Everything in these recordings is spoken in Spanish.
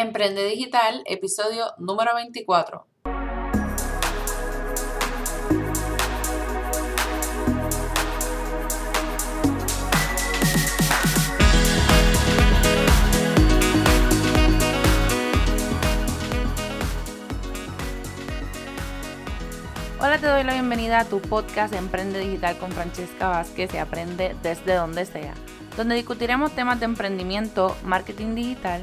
Emprende Digital, episodio número 24. Hola, te doy la bienvenida a tu podcast Emprende Digital con Francesca Vázquez y aprende desde donde sea, donde discutiremos temas de emprendimiento, marketing digital,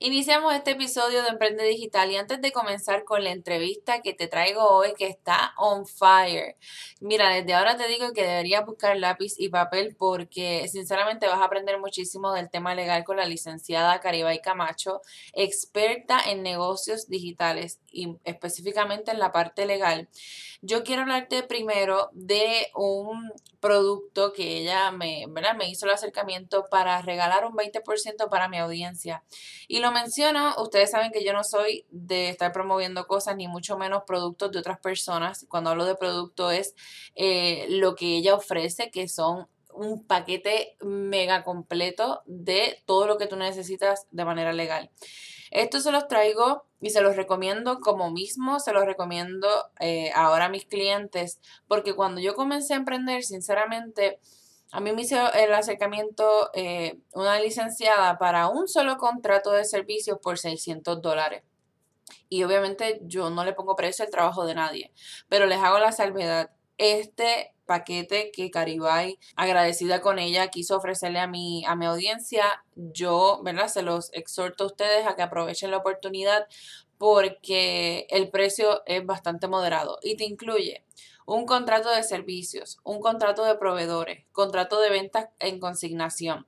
Iniciamos este episodio de Emprende Digital y antes de comenzar con la entrevista que te traigo hoy que está on fire. Mira, desde ahora te digo que deberías buscar lápiz y papel porque sinceramente vas a aprender muchísimo del tema legal con la licenciada Caribay Camacho, experta en negocios digitales y específicamente en la parte legal. Yo quiero hablarte primero de un producto que ella me, me hizo el acercamiento para regalar un 20% para mi audiencia. Y lo menciono, ustedes saben que yo no soy de estar promoviendo cosas, ni mucho menos productos de otras personas. Cuando hablo de producto es eh, lo que ella ofrece, que son un paquete mega completo de todo lo que tú necesitas de manera legal. Esto se los traigo y se los recomiendo como mismo, se los recomiendo eh, ahora a mis clientes, porque cuando yo comencé a emprender, sinceramente, a mí me hizo el acercamiento eh, una licenciada para un solo contrato de servicios por 600 dólares. Y obviamente yo no le pongo precio al trabajo de nadie, pero les hago la salvedad. Este paquete que Caribay, agradecida con ella, quiso ofrecerle a mi, a mi audiencia, yo, ¿verdad? Se los exhorto a ustedes a que aprovechen la oportunidad porque el precio es bastante moderado y te incluye un contrato de servicios, un contrato de proveedores, contrato de ventas en consignación,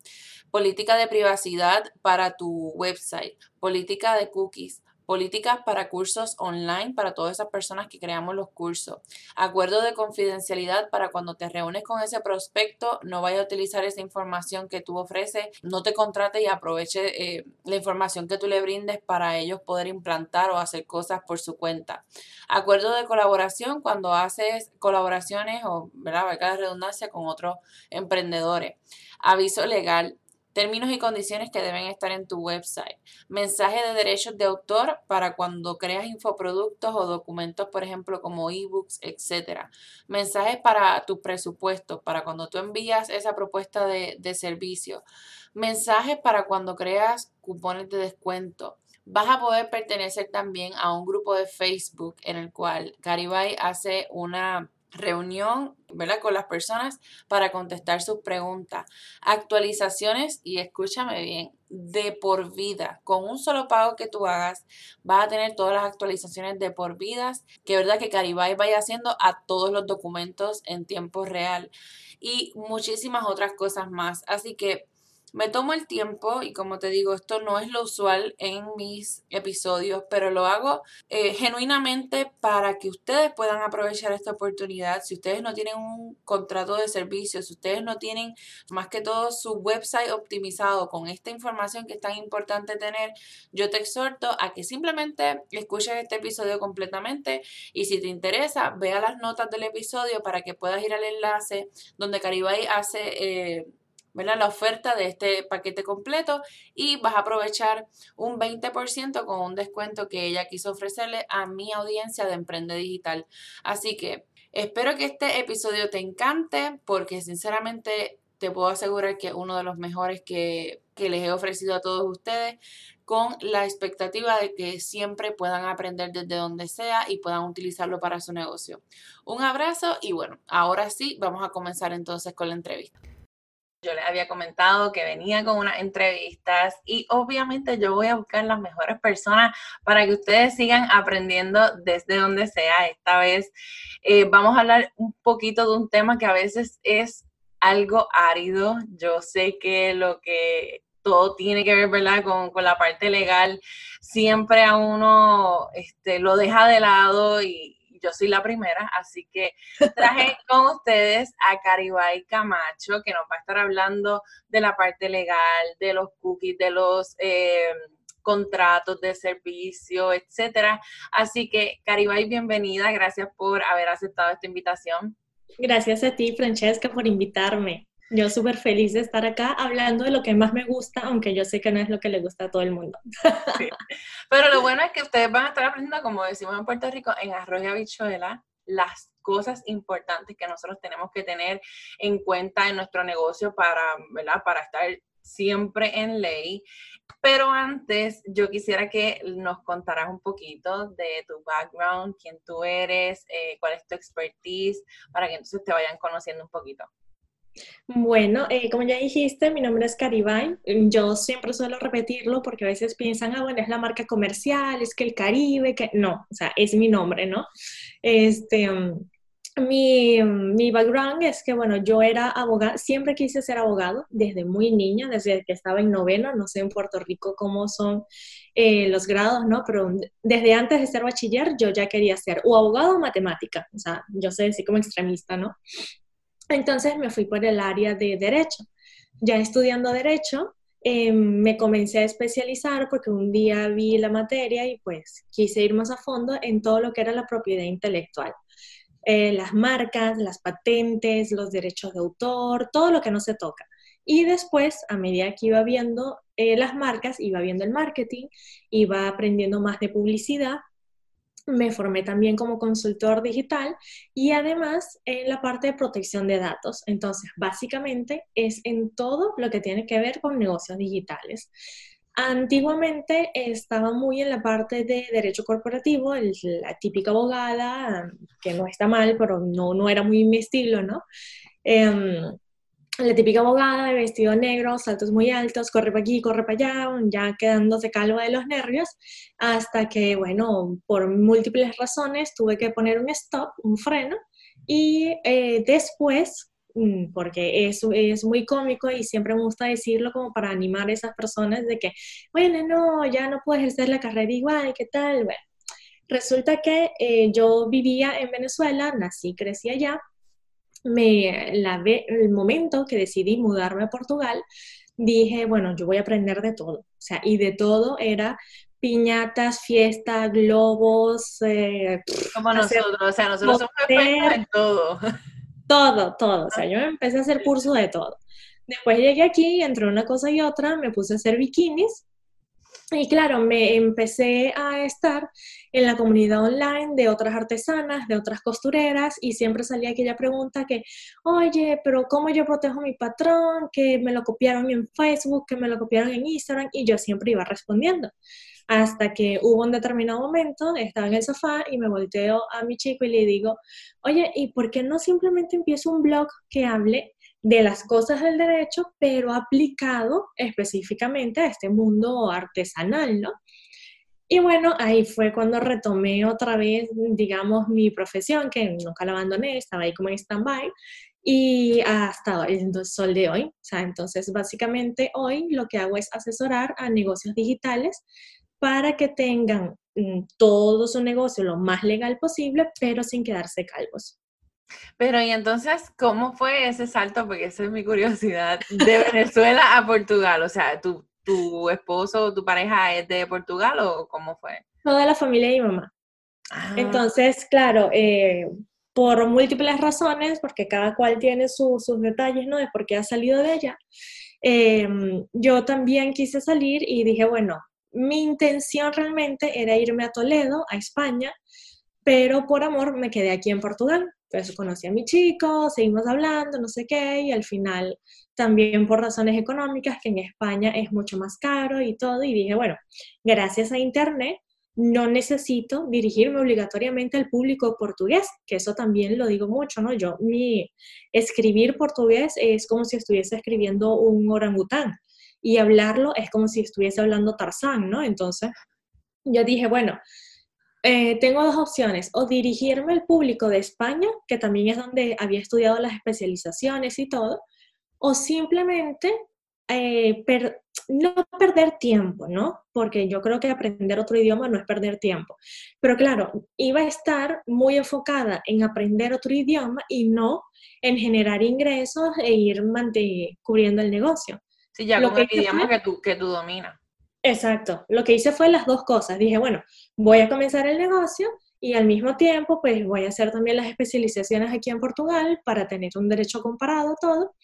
política de privacidad para tu website, política de cookies, políticas para cursos online para todas esas personas que creamos los cursos, acuerdo de confidencialidad para cuando te reúnes con ese prospecto, no vaya a utilizar esa información que tú ofreces, no te contrate y aproveche eh, la información que tú le brindes para ellos poder implantar o hacer cosas por su cuenta. Acuerdo de colaboración cuando haces colaboraciones o, ¿verdad? Valga la redundancia con otros emprendedores. Aviso legal Términos y condiciones que deben estar en tu website. Mensaje de derechos de autor para cuando creas infoproductos o documentos, por ejemplo, como ebooks, etc. Mensajes para tu presupuesto, para cuando tú envías esa propuesta de, de servicio. Mensajes para cuando creas cupones de descuento. Vas a poder pertenecer también a un grupo de Facebook en el cual Caribay hace una reunión, ¿verdad? Con las personas para contestar sus preguntas. Actualizaciones, y escúchame bien, de por vida. Con un solo pago que tú hagas, vas a tener todas las actualizaciones de por vidas, que verdad que Caribay vaya haciendo a todos los documentos en tiempo real y muchísimas otras cosas más. Así que me tomo el tiempo y como te digo, esto no es lo usual en mis episodios, pero lo hago eh, genuinamente para que ustedes puedan aprovechar esta oportunidad. Si ustedes no tienen un contrato de servicio, si ustedes no tienen más que todo su website optimizado con esta información que es tan importante tener, yo te exhorto a que simplemente escuches este episodio completamente y si te interesa, vea las notas del episodio para que puedas ir al enlace donde Caribay hace... Eh, la oferta de este paquete completo y vas a aprovechar un 20% con un descuento que ella quiso ofrecerle a mi audiencia de Emprende Digital. Así que espero que este episodio te encante porque sinceramente te puedo asegurar que es uno de los mejores que, que les he ofrecido a todos ustedes con la expectativa de que siempre puedan aprender desde donde sea y puedan utilizarlo para su negocio. Un abrazo y bueno, ahora sí, vamos a comenzar entonces con la entrevista. Yo les había comentado que venía con unas entrevistas y obviamente yo voy a buscar las mejores personas para que ustedes sigan aprendiendo desde donde sea. Esta vez eh, vamos a hablar un poquito de un tema que a veces es algo árido. Yo sé que lo que todo tiene que ver, ¿verdad? Con, con la parte legal, siempre a uno este, lo deja de lado y, yo soy la primera, así que traje con ustedes a Caribay Camacho, que nos va a estar hablando de la parte legal, de los cookies, de los eh, contratos de servicio, etcétera. Así que, Caribay, bienvenida. Gracias por haber aceptado esta invitación. Gracias a ti, Francesca, por invitarme. Yo súper feliz de estar acá hablando de lo que más me gusta, aunque yo sé que no es lo que le gusta a todo el mundo. Pero lo bueno es que ustedes van a estar aprendiendo, como decimos en Puerto Rico, en arroz y habichuela, las cosas importantes que nosotros tenemos que tener en cuenta en nuestro negocio para, ¿verdad? Para estar siempre en ley. Pero antes, yo quisiera que nos contaras un poquito de tu background, quién tú eres, eh, cuál es tu expertise, para que entonces te vayan conociendo un poquito. Bueno, eh, como ya dijiste, mi nombre es Caribay. Yo siempre suelo repetirlo porque a veces piensan, ah, bueno, es la marca comercial, es que el Caribe, que no, o sea, es mi nombre, ¿no? Este, um, mi, mi, background es que, bueno, yo era abogada, siempre quise ser abogado desde muy niña, desde que estaba en noveno, no sé en Puerto Rico cómo son eh, los grados, ¿no? Pero desde antes de ser bachiller yo ya quería ser o abogado o matemática, o sea, yo sé decir como extremista, ¿no? Entonces me fui por el área de derecho. Ya estudiando derecho, em, me comencé a especializar porque un día vi la materia y pues quise ir más a fondo en todo lo que era la propiedad intelectual. Eh, las marcas, las patentes, los derechos de autor, todo lo que no se toca. Y después, a medida que iba viendo eh, las marcas, iba viendo el marketing, iba aprendiendo más de publicidad me formé también como consultor digital y además en la parte de protección de datos. Entonces, básicamente es en todo lo que tiene que ver con negocios digitales. Antiguamente estaba muy en la parte de derecho corporativo, la típica abogada, que no está mal, pero no, no era muy mi estilo, ¿no? Em, la típica abogada de vestido negro, saltos muy altos, corre para aquí, corre para allá, ya quedándose calva de los nervios, hasta que, bueno, por múltiples razones tuve que poner un stop, un freno, y eh, después, mm, porque es, es muy cómico y siempre me gusta decirlo como para animar a esas personas de que, bueno, no, ya no puedes hacer la carrera igual, ¿qué tal? Bueno, resulta que eh, yo vivía en Venezuela, nací, crecí allá, me, la, el momento que decidí mudarme a Portugal, dije, bueno, yo voy a aprender de todo. O sea, y de todo era piñatas, fiestas, globos. Eh, Como nosotros, o sea, nosotros somos expertos en todo. Todo, todo. O sea, yo empecé a hacer curso de todo. Después llegué aquí, entre una cosa y otra, me puse a hacer bikinis y claro, me empecé a estar en la comunidad online de otras artesanas, de otras costureras, y siempre salía aquella pregunta que, oye, pero ¿cómo yo protejo mi patrón? Que me lo copiaron en Facebook, que me lo copiaron en Instagram, y yo siempre iba respondiendo. Hasta que hubo un determinado momento, estaba en el sofá y me volteo a mi chico y le digo, oye, ¿y por qué no simplemente empiezo un blog que hable de las cosas del derecho, pero aplicado específicamente a este mundo artesanal, ¿no? Y bueno, ahí fue cuando retomé otra vez, digamos, mi profesión, que nunca la abandoné, estaba ahí como en stand-by, y hasta el sol de hoy. O sea, entonces, básicamente hoy lo que hago es asesorar a negocios digitales para que tengan mm, todo su negocio lo más legal posible, pero sin quedarse calvos. Pero y entonces, ¿cómo fue ese salto? Porque esa es mi curiosidad, de Venezuela a Portugal. O sea, ¿tu, tu esposo o tu pareja es de Portugal o cómo fue? Toda la familia de mi mamá. Ah. Entonces, claro, eh, por múltiples razones, porque cada cual tiene sus detalles, ¿no? De por qué ha salido de allá. Em, yo también quise salir y dije, bueno, mi intención realmente era irme a Toledo, a España, pero por amor me quedé aquí en Portugal. Entonces conocí a mi chico, seguimos hablando, no sé qué, y al final también por razones económicas, que en España es mucho más caro y todo, y dije, bueno, gracias a Internet no necesito dirigirme obligatoriamente al público portugués, que eso también lo digo mucho, ¿no? Yo, mi escribir portugués es como si estuviese escribiendo un orangután y hablarlo es como si estuviese hablando tarzán, ¿no? Entonces, yo dije, bueno, eh, tengo dos opciones, o dirigirme al público de España, que también es donde había estudiado las especializaciones y todo, o simplemente eh, no perder tiempo, ¿no? Porque yo creo que aprender otro idioma no es perder tiempo. Pero claro, iba a estar muy enfocada en aprender otro idioma y no en generar ingresos e ir cubriendo el negocio. Sí, ya con el idioma que tú, que tú dominas. Exacto. Lo que hice fue las dos cosas. Dije, bueno, voy a comenzar el negocio y al mismo tiempo, pues voy a hacer también las especializaciones aquí en Portugal para tener un derecho comparado todo.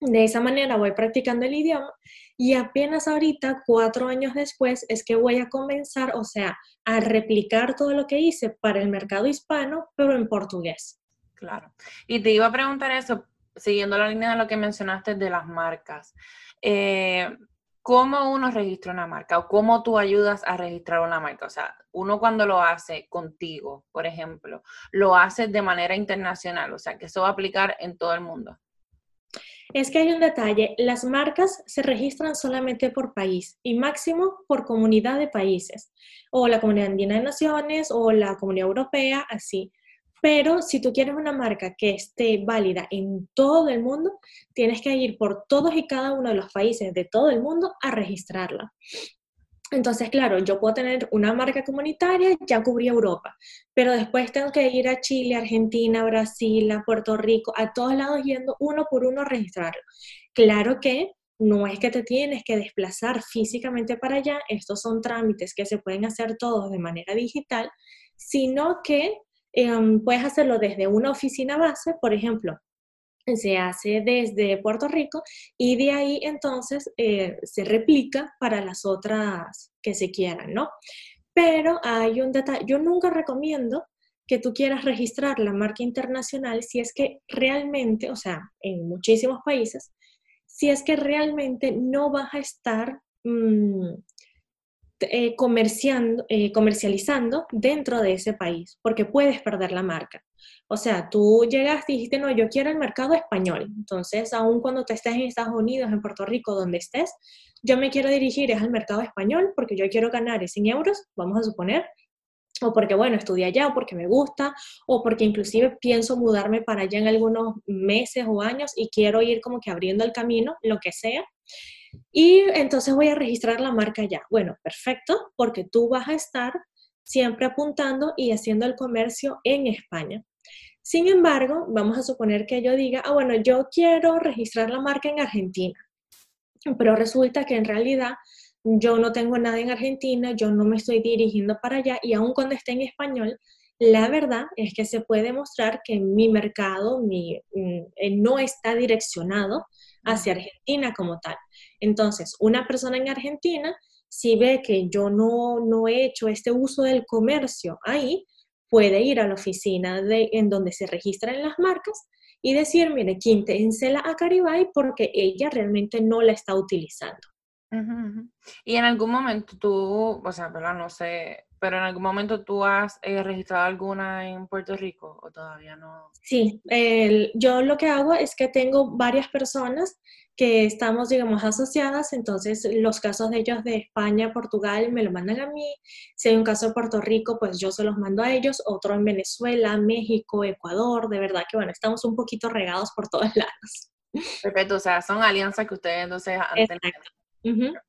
De esa manera voy practicando el idioma y apenas ahorita, cuatro años después, es que voy a comenzar, o sea, a replicar todo lo que hice para el mercado hispano, pero en portugués. Claro. Y te iba a preguntar eso, siguiendo la línea de lo que mencionaste de las marcas. Eh, ¿Cómo uno registra una marca o cómo tú ayudas a registrar una marca? O sea, uno cuando lo hace contigo, por ejemplo, lo hace de manera internacional, o sea, que eso va a aplicar en todo el mundo. Es que hay un detalle, las marcas se registran solamente por país y máximo por comunidad de países, o la Comunidad Andina de Naciones o la Comunidad Europea, así. Pero si tú quieres una marca que esté válida en todo el mundo, tienes que ir por todos y cada uno de los países de todo el mundo a registrarla. Entonces, claro, yo puedo tener una marca comunitaria, ya cubrí Europa, pero después tengo que ir a Chile, Argentina, Brasil, a Puerto Rico, a todos lados yendo uno por uno a registrarlo. Claro que no es que te tienes que desplazar físicamente para allá, estos son trámites que se pueden hacer todos de manera digital, sino que Em, puedes hacerlo desde una oficina base, por ejemplo, se hace desde Puerto Rico y de ahí entonces eh, se replica para las otras que se quieran, ¿no? Pero hay un detalle, yo nunca recomiendo que tú quieras registrar la marca internacional si es que realmente, o sea, en muchísimos países, si es que realmente no vas a estar mm, eh, comerciando, eh, comercializando dentro de ese país, porque puedes perder la marca. O sea, tú llegaste y dijiste, no, yo quiero el mercado español. Entonces, aun cuando te estés en Estados Unidos, en Puerto Rico, donde estés, yo me quiero dirigir al mercado español porque yo quiero ganar 100 euros, vamos a suponer, o porque, bueno, estudié allá, o porque me gusta, o porque inclusive pienso mudarme para allá en algunos meses o años y quiero ir como que abriendo el camino, lo que sea. Y entonces voy a registrar la marca ya. Bueno, perfecto, porque tú vas a estar siempre apuntando y haciendo el comercio en España. Sin embargo, vamos a suponer que yo diga, ah, bueno, yo quiero registrar la marca en Argentina, pero resulta que en realidad yo no tengo nada en Argentina, yo no me estoy dirigiendo para allá y aun cuando esté en español, la verdad es que se puede mostrar que mi mercado mi, mm, eh, no está direccionado hacia Argentina como tal. Entonces, una persona en Argentina, si ve que yo no, no he hecho este uso del comercio ahí, puede ir a la oficina de, en donde se registran las marcas y decir, mire, quíntensela a Caribay porque ella realmente no la está utilizando. Y en algún momento tú, o sea, ¿verdad? No sé, pero en algún momento tú has eh, registrado alguna en Puerto Rico o todavía no? Sí, yo lo que hago es que tengo varias personas que estamos, digamos, asociadas, entonces los casos de ellos de España, Portugal, me lo mandan a mí. Si hay un caso de Puerto Rico, pues yo se los mando a ellos, otro en Venezuela, México, Ecuador, de verdad que bueno, estamos un poquito regados por todos lados. Perfecto, o sea, son alianzas que ustedes entonces han tenido.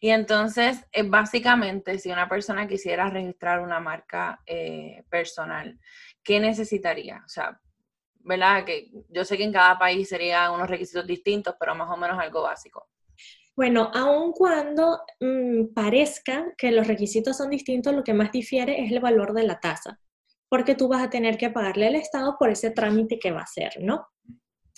Y entonces, eh, básicamente, si una persona quisiera registrar una marca eh, personal, ¿qué necesitaría? O sea, ¿verdad? Que yo sé que en cada país serían unos requisitos distintos, pero más o menos algo básico. Bueno, aun cuando mm, parezca que los requisitos son distintos, lo que más difiere es el valor de la tasa, porque tú vas a tener que pagarle al Estado por ese trámite que va a hacer, ¿no?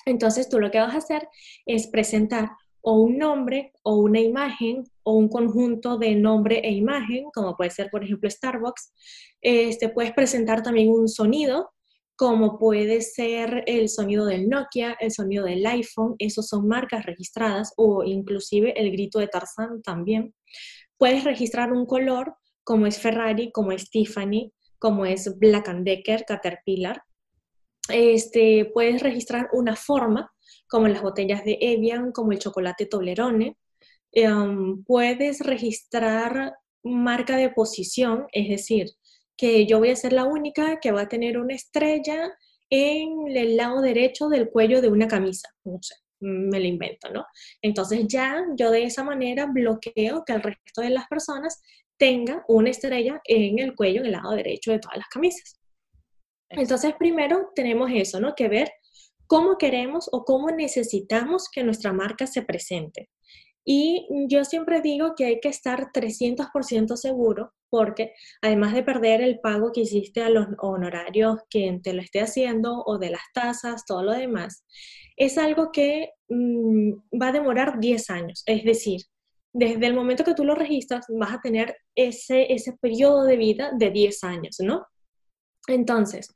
Entonces tú lo que vas a hacer es presentar o un nombre o una imagen o un conjunto de nombre e imagen, como puede ser, por ejemplo, Starbucks. Este, puedes presentar también un sonido, como puede ser el sonido del Nokia, el sonido del iPhone, esos son marcas registradas, o inclusive el grito de Tarzan también. Puedes registrar un color, como es Ferrari, como es Tiffany, como es Black Decker, Caterpillar. Este, puedes registrar una forma, como las botellas de Evian, como el chocolate Toblerone. Em, puedes registrar marca de posición, es decir, que yo voy a ser la única que va a tener una estrella en el lado derecho del cuello de una camisa, no sé, me lo invento, ¿no? Entonces ya yo de esa manera bloqueo que el resto de las personas tenga una estrella en el cuello, en el lado derecho de todas las camisas. Entonces, primero tenemos eso, ¿no? Que ver cómo queremos o cómo necesitamos que nuestra marca se presente. Y yo siempre digo que hay que estar 300% seguro porque además de perder el pago que hiciste a los honorarios quien te lo esté haciendo o de las tasas, todo lo demás, es algo que mm, va a demorar 10 años. Es decir, desde el momento que tú lo registras vas a tener ese, ese periodo de vida de 10 años, ¿no? Entonces,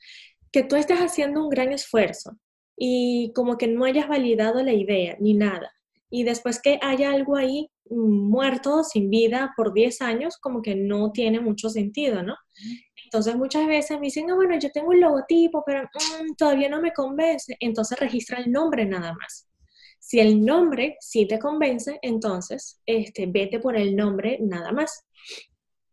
que tú estés haciendo un gran esfuerzo y como que no hayas validado la idea ni nada, y después que haya algo ahí muerto, sin vida, por 10 años, como que no tiene mucho sentido, ¿no? Entonces muchas veces me dicen, no, bueno, yo tengo un logotipo, pero mm, todavía no me convence, entonces registra el nombre nada más. Si el nombre sí te convence, entonces este, vete por el nombre nada más,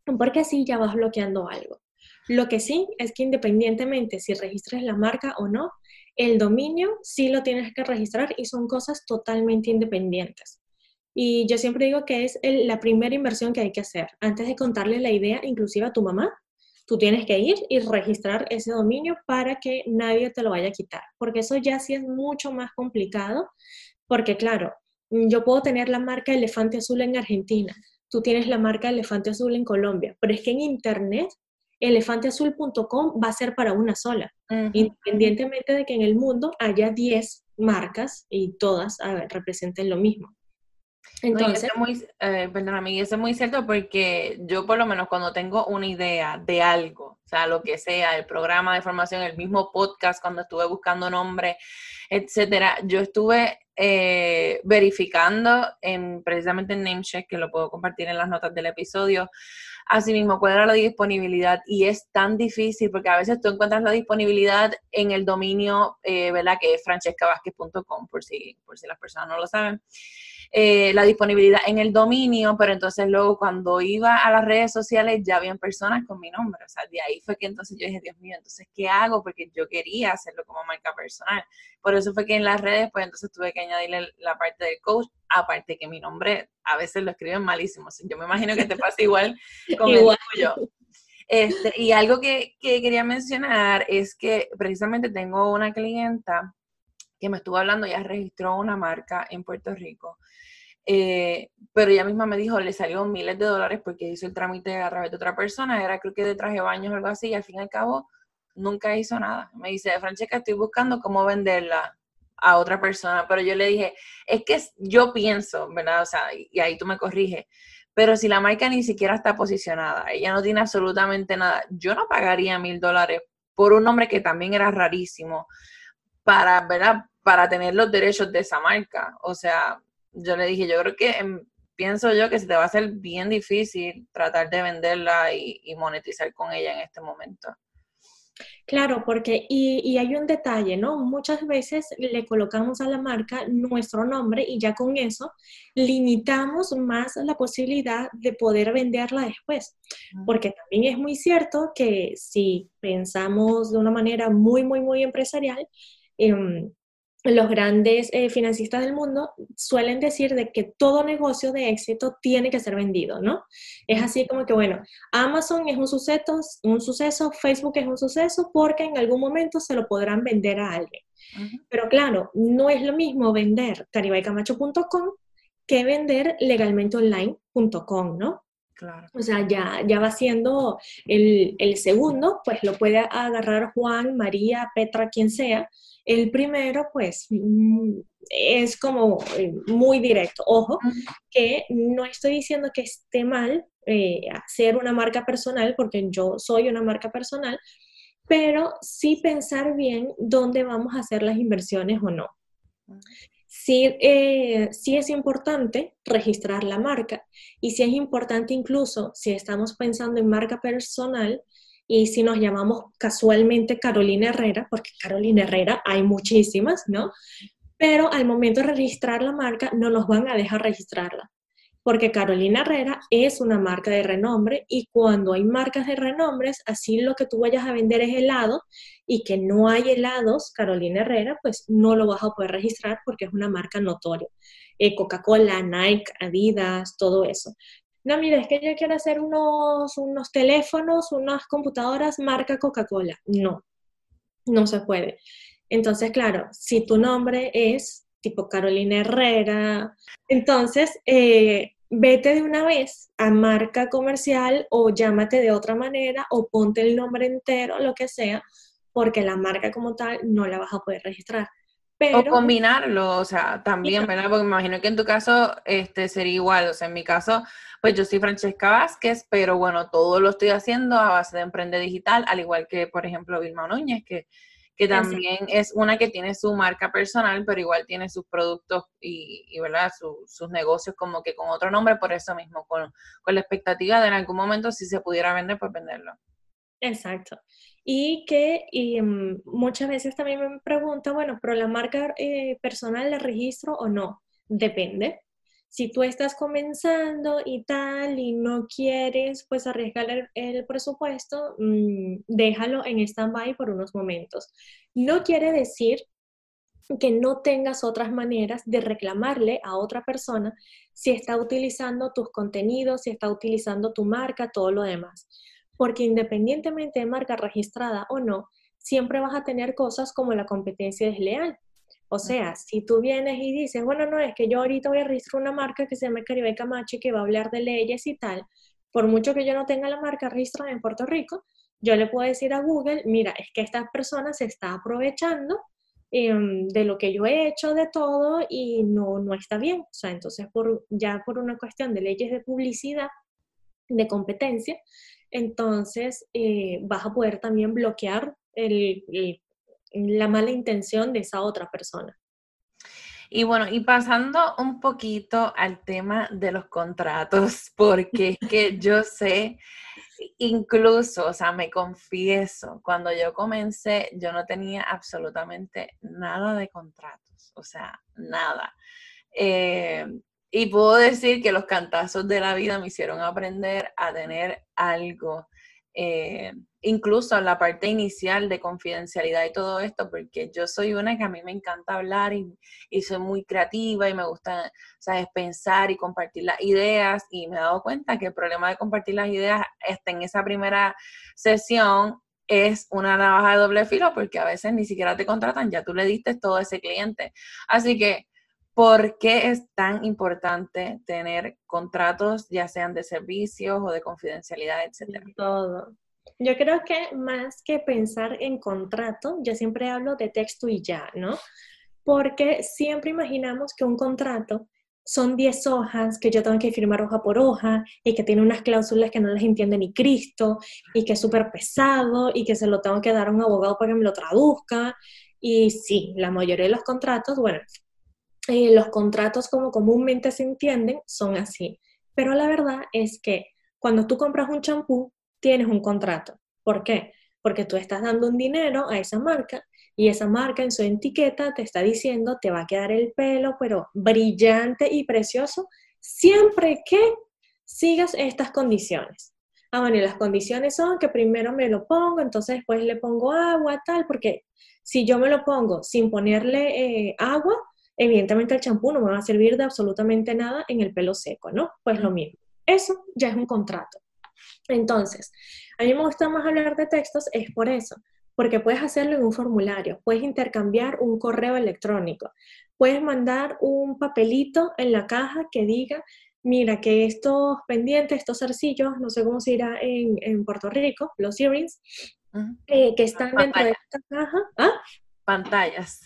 porque así ya vas bloqueando algo. Lo que sí es que independientemente si registres la marca o no, el dominio sí lo tienes que registrar y son cosas totalmente independientes. Y yo siempre digo que es la primera inversión que hay que hacer. Antes de contarle la idea, inclusive a tu mamá, tú tienes que ir y registrar ese dominio para que nadie te lo vaya a quitar. Porque eso ya sí es mucho más complicado. Porque claro, yo puedo tener la marca Elefante Azul en Argentina, tú tienes la marca Elefante Azul en Colombia, pero es que en Internet elefanteazul.com va a ser para una sola, independientemente de que en el mundo haya 10 marcas y todas representen lo mismo. Entonces, no, muy, eh, eso es muy cierto porque yo por lo menos cuando tengo una idea de algo, o sea, lo que sea, el programa de formación, el mismo podcast, cuando estuve buscando nombre, etcétera, yo estuve eh, verificando en, precisamente en Namecheck, que lo puedo compartir en las notas del episodio, Asimismo, cuál era la disponibilidad y es tan difícil porque a veces tú encuentras la disponibilidad en el dominio, eh, ¿verdad? Que es francescavasquez.com, por si, por si las personas no lo saben. Eh, la disponibilidad en el dominio, pero entonces luego cuando iba a las redes sociales ya habían personas con mi nombre, o sea, de ahí fue que entonces yo dije, Dios mío, entonces, ¿qué hago? Porque yo quería hacerlo como marca personal. Por eso fue que en las redes, pues entonces tuve que añadirle la parte del coach, aparte que mi nombre a veces lo escriben malísimo, yo me imagino que te pasa igual con igual. el tuyo. Este, y algo que, que quería mencionar es que precisamente tengo una clienta que me estuvo hablando, ya registró una marca en Puerto Rico eh, pero ella misma me dijo, le salió miles de dólares porque hizo el trámite a través de otra persona, era creo que de traje baños o algo así, y al fin y al cabo nunca hizo nada. Me dice, Francesca, estoy buscando cómo venderla a otra persona, pero yo le dije, es que yo pienso, ¿verdad? O sea, y ahí tú me corriges, pero si la marca ni siquiera está posicionada, ella no tiene absolutamente nada, yo no pagaría mil dólares por un nombre que también era rarísimo para, ¿verdad? Para tener los derechos de esa marca. O sea, yo le dije, yo creo que em, pienso yo que se te va a hacer bien difícil tratar de venderla y, monetizar con ella en este momento. Claro, porque, y, y, hay un detalle, ¿no? Muchas veces le colocamos a la marca nuestro nombre y ya con eso limitamos más la posibilidad de poder venderla después. Porque también es muy cierto que si pensamos de una manera muy, muy, muy empresarial, eh, los grandes eh, financistas del mundo suelen decir de que todo negocio de éxito tiene que ser vendido, ¿no? Es así como que, bueno, Amazon es un suceso, un suceso, Facebook es un suceso porque en algún momento se lo podrán vender a alguien. Pero claro, no es lo mismo vender caribaycamacho.com que vender legalmenteonline.com, ¿no? Claro. O sea, ya, ya va siendo el, el segundo, pues lo puede agarrar Juan, María, Petra, quien sea, el primero, pues, mm, es como eh, muy directo. Ojo, que no estoy diciendo que esté mal eh, hacer una marca personal, porque yo soy una marca personal, pero sí pensar bien dónde vamos a hacer las inversiones o no. Sí, eh, sí, es importante registrar la marca y sí es importante incluso si estamos pensando en marca personal, y si nos llamamos casualmente Carolina Herrera, porque Carolina Herrera hay muchísimas, ¿no? Pero al momento de registrar la marca no nos van a dejar registrarla. Porque Carolina Herrera es una marca de renombre y cuando hay marcas de renombres, así lo que tú vayas a vender es helado y que no hay helados Carolina Herrera, pues no lo vas a poder registrar porque es una marca notoria. Eh, Coca-Cola, Nike, Adidas, todo eso. No, mira, es que yo quiero hacer unos, unos teléfonos, unas computadoras marca Coca-Cola. No, no se puede. Entonces, claro, si tu nombre es tipo Carolina Herrera. Entonces, eh, vete de una vez a marca comercial o llámate de otra manera o ponte el nombre entero, lo que sea, porque la marca como tal no la vas a poder registrar. Pero, o combinarlo, o sea, también, ¿verdad? Porque me imagino que en tu caso este, sería igual, o sea, en mi caso, pues yo soy Francesca Vázquez, pero bueno, todo lo estoy haciendo a base de Emprende Digital, al igual que, por ejemplo, Vilma Núñez, que que también es una que tiene su marca personal, pero igual tiene sus productos y, ¿verdad? sus negocios como que con otro nombre, por eso mismo, con, la expectativa de en algún momento si se pudiera vender, pues venderlo. Exacto. Y que mm, muchas veces también me preguntan, bueno, pero la marca eh, personal la registro o no. Depende si tú estás comenzando y tal y no quieres pues arriesgar el, presupuesto, mm, déjalo en stand-by por unos momentos. No quiere decir que no tengas otras maneras de reclamarle a otra persona si está utilizando tus contenidos, si está utilizando tu marca, todo lo demás. Porque independientemente de marca registrada o no, siempre vas a tener cosas como la competencia desleal. O sea, si tú vienes y dices, bueno, no, es que yo ahorita voy a registrar una marca que se llama Caribe Camacho y que va a hablar de leyes y tal, por mucho que yo no tenga la marca registrada en Puerto Rico, yo le puedo decir a Google, mira, es que esta persona se está aprovechando em, de lo que yo he hecho, de todo, y no, no está bien. O sea, entonces por, ya por una cuestión de leyes de publicidad, de competencia, entonces eh, vas a poder también bloquear el, el la mala intención de esa otra persona. Y bueno, y pasando un poquito al tema de los contratos, porque es que yo sé, incluso, o sea, me confieso, cuando yo comencé, yo no tenía absolutamente nada de contratos, o sea, nada. Eh, y puedo decir que los cantazos de la vida me hicieron aprender a tener algo eh, incluso en la parte inicial de confidencialidad y todo esto, porque yo soy una que a mí me encanta hablar y, soy muy creativa y me gusta, ¿sabes?, pensar y compartir las ideas y me he dado cuenta que el problema de compartir las ideas está en esa primera sesión es una navaja de doble filo porque a veces ni siquiera te contratan, ya tú le diste todo a ese cliente. Así que ¿Por qué es tan importante tener contratos, ya sean de servicios o de confidencialidad, etcétera? Todo. Yo creo que más que pensar en contrato, yo siempre hablo de texto y ya, ¿no? Porque siempre imaginamos que un contrato son 10 hojas que yo tengo que firmar hoja por hoja y que tiene unas cláusulas que no las entiende ni Cristo y que es súper pesado y que se lo tengo que dar a un abogado para que me lo traduzca. Y sí, la mayoría de los contratos, bueno, eh, los contratos como comúnmente se entienden son así. Pero la verdad es que cuando tú compras un champú, tienes un contrato. ¿Por qué? Porque tú estás dando un dinero a esa marca y esa marca en su etiqueta te está diciendo te va a quedar el pelo, pero brillante y precioso, siempre que sigas estas condiciones. Ah, bueno, y las condiciones son que primero me lo pongo, entonces después le pongo agua, tal, porque si yo me lo pongo sin ponerle eh, agua, evidentemente el champú no me va a servir de absolutamente nada en el pelo seco, ¿no? Pues lo mismo. Eso ya es un contrato. Entonces, a mí me gusta más hablar de textos, es por eso, porque puedes hacerlo en un formulario, puedes intercambiar un correo electrónico, puedes mandar un papelito en la caja que diga, mira, que estos pendientes, estos arcillos, no sé cómo se irá en, Puerto Rico, los earrings, eh, que están dentro de esta caja. ¿Ah? Pantallas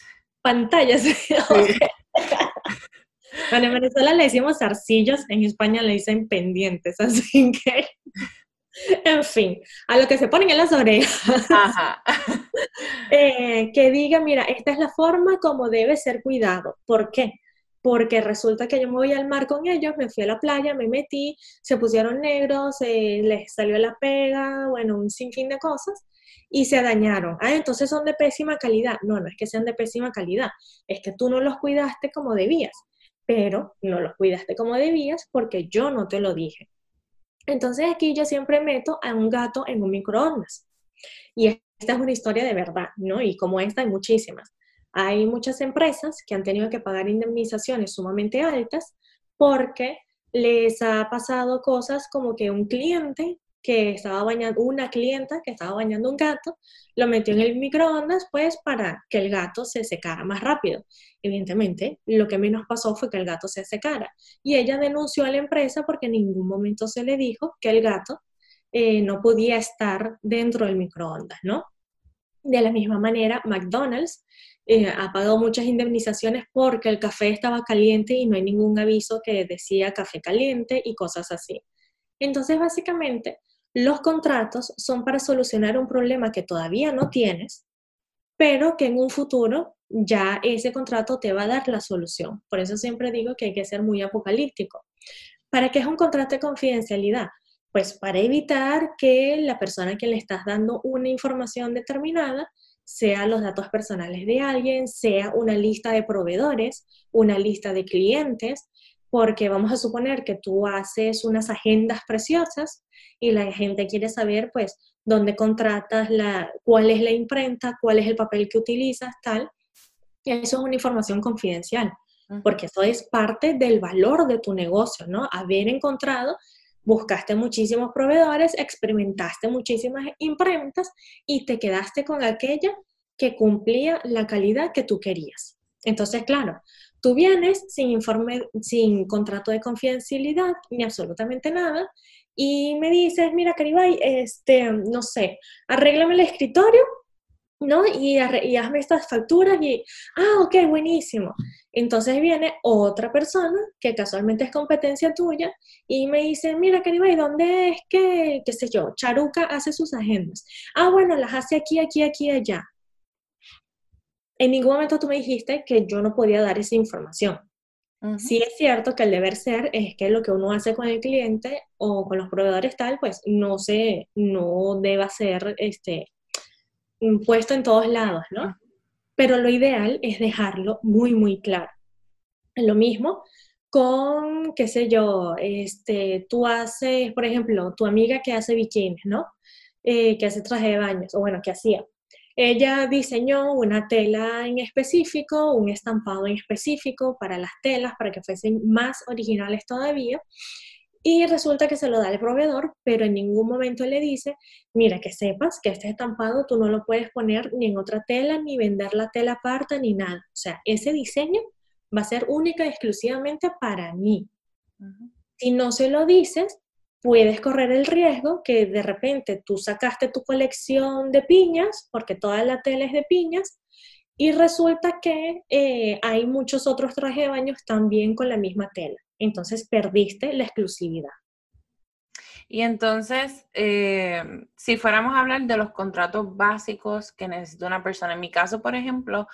pantallas. bueno, en Venezuela le decimos arcillos, en España le dicen pendientes, así que, en fin, a lo que se ponen en las orejas. Eh, que diga, mira, esta es la forma como debe ser cuidado. ¿Por qué? Porque resulta que yo me voy al mar con ellos, me fui a la playa, me metí, se pusieron negros, les salió la pega, bueno, un sinfín de cosas y se dañaron. Ah, entonces son de pésima calidad. No, no es que sean de pésima calidad, es que tú no los cuidaste como debías. Pero no los cuidaste como debías porque yo no te lo dije. Entonces aquí yo siempre meto a un gato en un microondas. Y esta es una historia de verdad, ¿no? Y como esta hay muchísimas. Hay muchas empresas que han tenido que pagar indemnizaciones sumamente altas porque les ha pasado cosas como que un cliente que estaba bañando, una clienta que estaba bañando un gato, lo metió en el microondas pues para que el gato se secara más rápido. Evidentemente, lo que menos pasó fue que el gato se secara. Y ella denunció a la empresa porque en ningún momento se le dijo que el gato eh, no podía estar dentro del microondas, ¿no? De la misma manera, McDonald's eh, ha pagado muchas indemnizaciones porque el café estaba caliente y no hay ningún aviso que decía café caliente y cosas así. Entonces, básicamente, los contratos son para solucionar un problema que todavía no tienes, pero que en un futuro ya ese contrato te va a dar la solución. Por eso siempre digo que hay que ser muy apocalíptico. ¿Para qué es un contrato de confidencialidad? Pues para evitar que la persona a quien le estás dando una información determinada sea los datos personales de alguien, sea una lista de proveedores, una lista de clientes, porque vamos a suponer que tú haces unas agendas preciosas y la gente quiere saber, pues, dónde contratas, la, cuál es la imprenta, cuál es el papel que utilizas, tal. Y eso es una información confidencial, porque eso es parte del valor de tu negocio, ¿no? Haber encontrado, buscaste muchísimos proveedores, experimentaste muchísimas imprentas y te quedaste con aquella que cumplía la calidad que tú querías. Entonces, claro, Tú vienes sin informe, sin contrato de confidencialidad ni absolutamente nada y me dices, mira, Caribay, este, no sé, arréglame el escritorio, ¿no? Y, y, hazme estas facturas y, ah, ok, buenísimo. Entonces viene otra persona que casualmente es competencia tuya y me dice, mira, Caribay, ¿dónde es que, qué sé yo, Charuca hace sus agendas? Ah, bueno, las hace aquí, aquí, aquí, allá en ningún momento tú me dijiste que yo no podía dar esa información. Sí es cierto que el deber ser es que lo que uno hace con el cliente o con los proveedores tal, pues no se, no deba ser este, puesto en todos lados, ¿no? Pero lo ideal es dejarlo muy, muy claro. Lo mismo con, qué sé yo, este, tú haces, por ejemplo, tu amiga que hace bikinis, ¿no? Eh, que hace traje de baños, o bueno, que hacía. Ella diseñó una tela en específico, un estampado en específico para las telas, para que fuesen más originales todavía. Y resulta que se lo da al proveedor, pero en ningún momento le dice, mira, que sepas que este estampado tú no lo puedes poner ni en otra tela, ni vender la tela aparte, ni nada. O sea, ese diseño va a ser única y exclusivamente para mí. Si no se lo dices, puedes correr el riesgo que de repente tú sacaste tu colección de piñas, porque toda la tela es de piñas, y resulta que eh, hay muchos otros trajes de baños también con la misma tela. Entonces perdiste la exclusividad. Y entonces, eh, si fuéramos a hablar de los contratos básicos que necesita una persona, en mi caso, por ejemplo,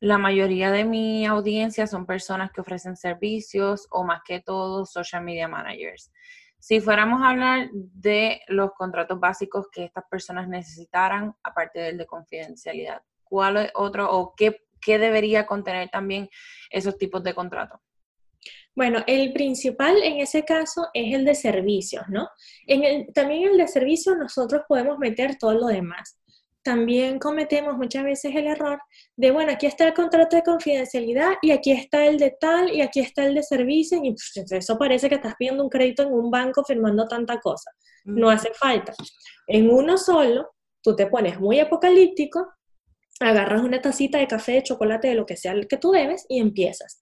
la mayoría de mi audiencia son personas que ofrecen servicios o más que todo social media managers. Si fuéramos a hablar de los contratos básicos que estas personas necesitaran, aparte del de confidencialidad, ¿cuál es otro o qué, debería contener también esos tipos de contratos? Bueno, el principal en ese caso es el de servicios, ¿no? En el, también el de servicios nosotros podemos meter todo lo demás también cometemos muchas veces el error de, bueno, aquí está el contrato de confidencialidad y aquí está el de tal y aquí está el de servicio y pues, eso parece que estás pidiendo un crédito en un banco firmando tanta cosa. No hace falta. En uno solo, tú te pones muy apocalíptico, agarras una tacita de café, de chocolate, de lo que sea que tú debes y empiezas.